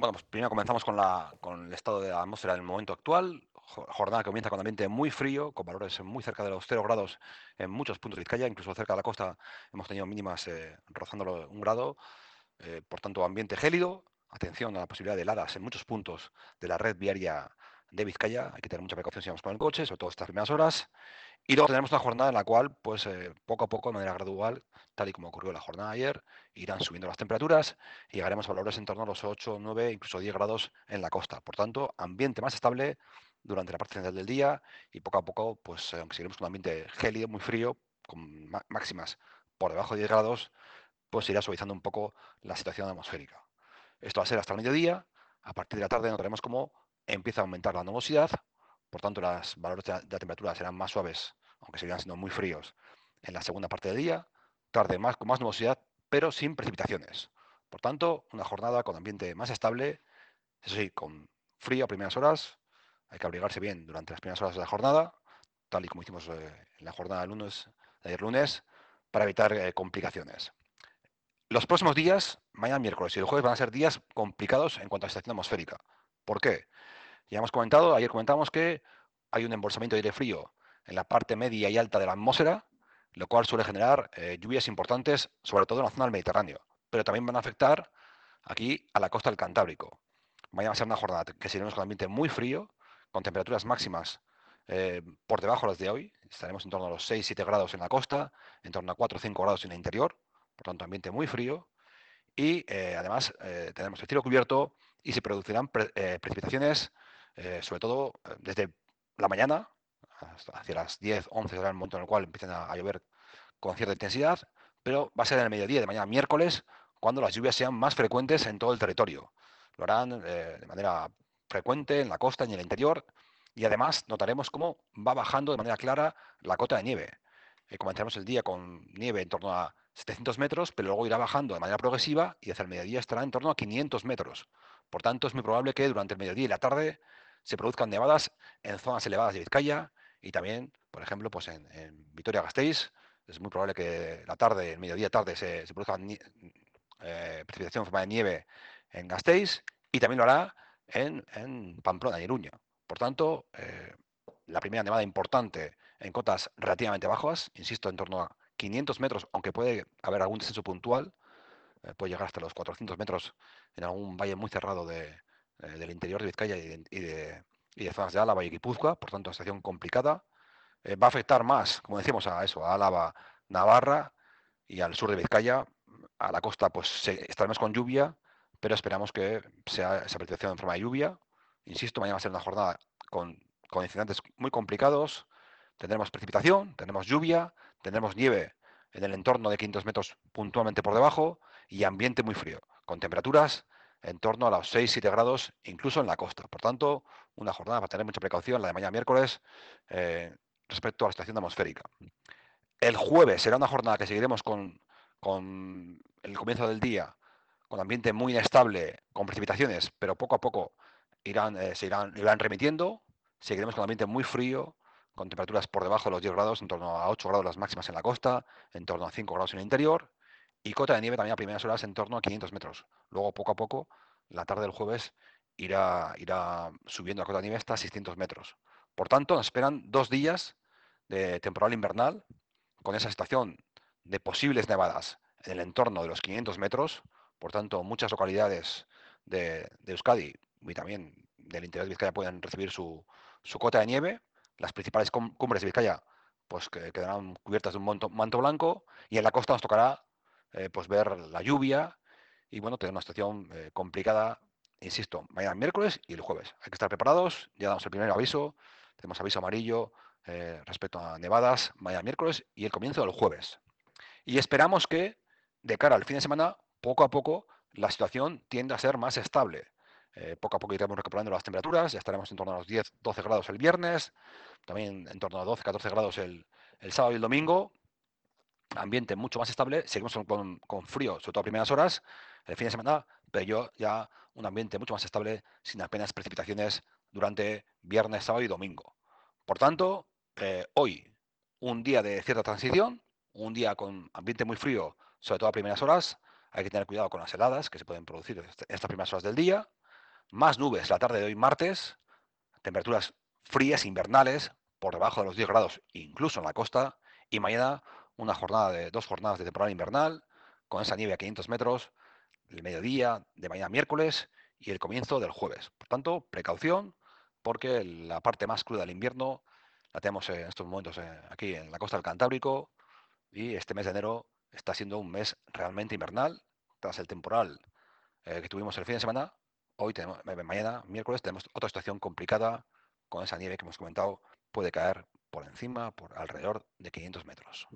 Bueno, pues primero comenzamos con, el estado de la atmósfera en el momento actual. Jornada que comienza con ambiente muy frío, con valores muy cerca de los 0 grados en muchos puntos de Vizcaya, incluso cerca de la costa hemos tenido mínimas eh, rozando un grado. Eh, por tanto, ambiente gélido. Atención a la posibilidad de heladas en muchos puntos de la red viaria de Vizcaya. Hay que tener mucha precaución si vamos con el coche, sobre todo estas primeras horas. Y luego tenemos una jornada en la cual, pues eh, poco a poco, de manera gradual, tal y como ocurrió la jornada de ayer, irán subiendo las temperaturas y llegaremos a valores en torno a los 8, 9, incluso 10 grados en la costa. Por tanto, ambiente más estable durante la parte central del día y poco a poco, pues aunque seguiremos con un ambiente gélido, muy frío, con máximas por debajo de 10 grados, pues irá suavizando un poco la situación atmosférica. Esto va a ser hasta el mediodía. A partir de la tarde notaremos cómo empieza a aumentar la nubosidad, por tanto, los valores de la, temperatura serán más suaves, aunque seguirán siendo muy fríos en la segunda parte del día. Tarde más, con más nubosidad, pero sin precipitaciones. Por tanto, una jornada con ambiente más estable, eso sí, con frío a primeras horas. Hay que abrigarse bien durante las primeras horas de la jornada, tal y como hicimos eh, en la jornada del lunes, de ayer lunes, para evitar eh, complicaciones. Los próximos días, mañana miércoles y el jueves, van a ser días complicados en cuanto a la situación atmosférica. ¿Por qué? Ya hemos comentado, ayer comentamos que hay un embolsamiento de aire frío en la parte media y alta de la atmósfera, lo cual suele generar eh, lluvias importantes, sobre todo en la zona del Mediterráneo, pero también van a afectar aquí a la costa del Cantábrico. Mañana va a ser una jornada que seguiremos con ambiente muy frío, con temperaturas máximas eh, por debajo de las de hoy. Estaremos en torno a los 6-7 grados en la costa, en torno a 4-5 grados en el interior, por tanto ambiente muy frío. Y eh, además tenemos el cielo cubierto y se producirán precipitaciones sobre todo desde la mañana, hacia las 10, 11 será el momento en el cual empiezan a, llover con cierta intensidad, pero va a ser en el mediodía de mañana miércoles cuando las lluvias sean más frecuentes en todo el territorio. Lo harán eh, de manera frecuente en la costa y en el interior y además notaremos cómo va bajando de manera clara la cota de nieve. comenzaremos el día con nieve en torno a 700 metros, pero luego irá bajando de manera progresiva y hacia el mediodía estará en torno a 500 metros. Por tanto, es muy probable que durante el mediodía y la tarde se produzcan nevadas en zonas elevadas de Vizcaya y también, por ejemplo, pues en, Vitoria-Gasteiz. Es muy probable que la tarde, el mediodía tarde, se, produzca eh, precipitación en forma de nieve en Gasteiz y también lo hará en, Pamplona y Iruña. Por tanto, eh, la primera nevada importante en cotas relativamente bajas, insisto, en torno a 500 metros, aunque puede haber algún descenso puntual, eh, puede llegar hasta los 400 metros en algún valle muy cerrado de, del interior de Vizcaya y de, y, de, zonas de Álava y Guipúzcoa, por tanto, situación complicada. Eh, va a afectar más, como decimos, a eso, a Álava, Navarra y al sur de Vizcaya. A la costa, pues estaremos con lluvia, pero esperamos que sea esa precipitación en forma de lluvia. Insisto, mañana va a ser una jornada con, con incidentes muy complicados. Tendremos precipitación, tendremos lluvia, tendremos nieve en el entorno de 500 metros puntualmente por debajo y ambiente muy frío, con temperaturas en torno a los 6-7 grados, incluso en la costa. Por tanto, una jornada para tener mucha precaución, la de mañana miércoles, eh, respecto a la situación atmosférica. El jueves será una jornada que seguiremos con, el comienzo del día, con ambiente muy inestable, con precipitaciones, pero poco a poco irán, eh, se irán, irán remitiendo. Seguiremos con ambiente muy frío, con temperaturas por debajo de los 10 grados, en torno a 8 grados las máximas en la costa, en torno a 5 grados en el interior y cota de nieve también a primeras horas en torno a 500 metros. Luego, poco a poco, la tarde del jueves irá, irá subiendo la cota de nieve hasta 600 metros. Por tanto, nos esperan dos días de temporal invernal con esa estación de posibles nevadas en el entorno de los 500 metros. Por tanto, muchas localidades de, Euskadi y también del interior de Vizcaya pueden recibir su, cota de nieve. Las principales cumbres de Vizcaya pues que quedarán cubiertas de un manto blanco y en la costa nos tocará eh, pues ver la lluvia y bueno, tener una situación eh, complicada, insisto, mañana miércoles y el jueves. Hay que estar preparados, ya damos el primer aviso, tenemos aviso amarillo eh, respecto a nevadas mañana miércoles y el comienzo del jueves. Y esperamos que de cara al fin de semana, poco a poco, la situación tienda a ser más estable. poco a poco iremos recuperando las temperaturas, ya estaremos en torno a los 10-12 grados el viernes, también en torno a 12-14 grados el, el sábado y el domingo, ambiente mucho más estable, seguimos con, frío, sobre todo a primeras horas, el fin de semana, pero yo ya un ambiente mucho más estable, sin apenas precipitaciones durante viernes, sábado y domingo. Por tanto, eh, hoy un día de cierta transición, un día con ambiente muy frío, sobre todo a primeras horas, hay que tener cuidado con las heladas que se pueden producir en estas primeras horas del día, Más nubes la tarde de hoy martes, temperaturas frías invernales por debajo de los 10 grados, incluso en la costa, y mañana una jornada de dos jornadas de temporada invernal con esa nieve a 500 metros, el mediodía de mañana miércoles y el comienzo del jueves. Por tanto, precaución porque la parte más cruda del invierno la tenemos en estos momentos eh, aquí en la costa del Cantábrico y este mes de enero está siendo un mes realmente invernal tras el temporal eh, que tuvimos el fin de semana. Hoy tenemos, mañana, miércoles, tenemos otra situación complicada con esa nieve que hemos comentado, puede caer por encima, por alrededor de 500 metros.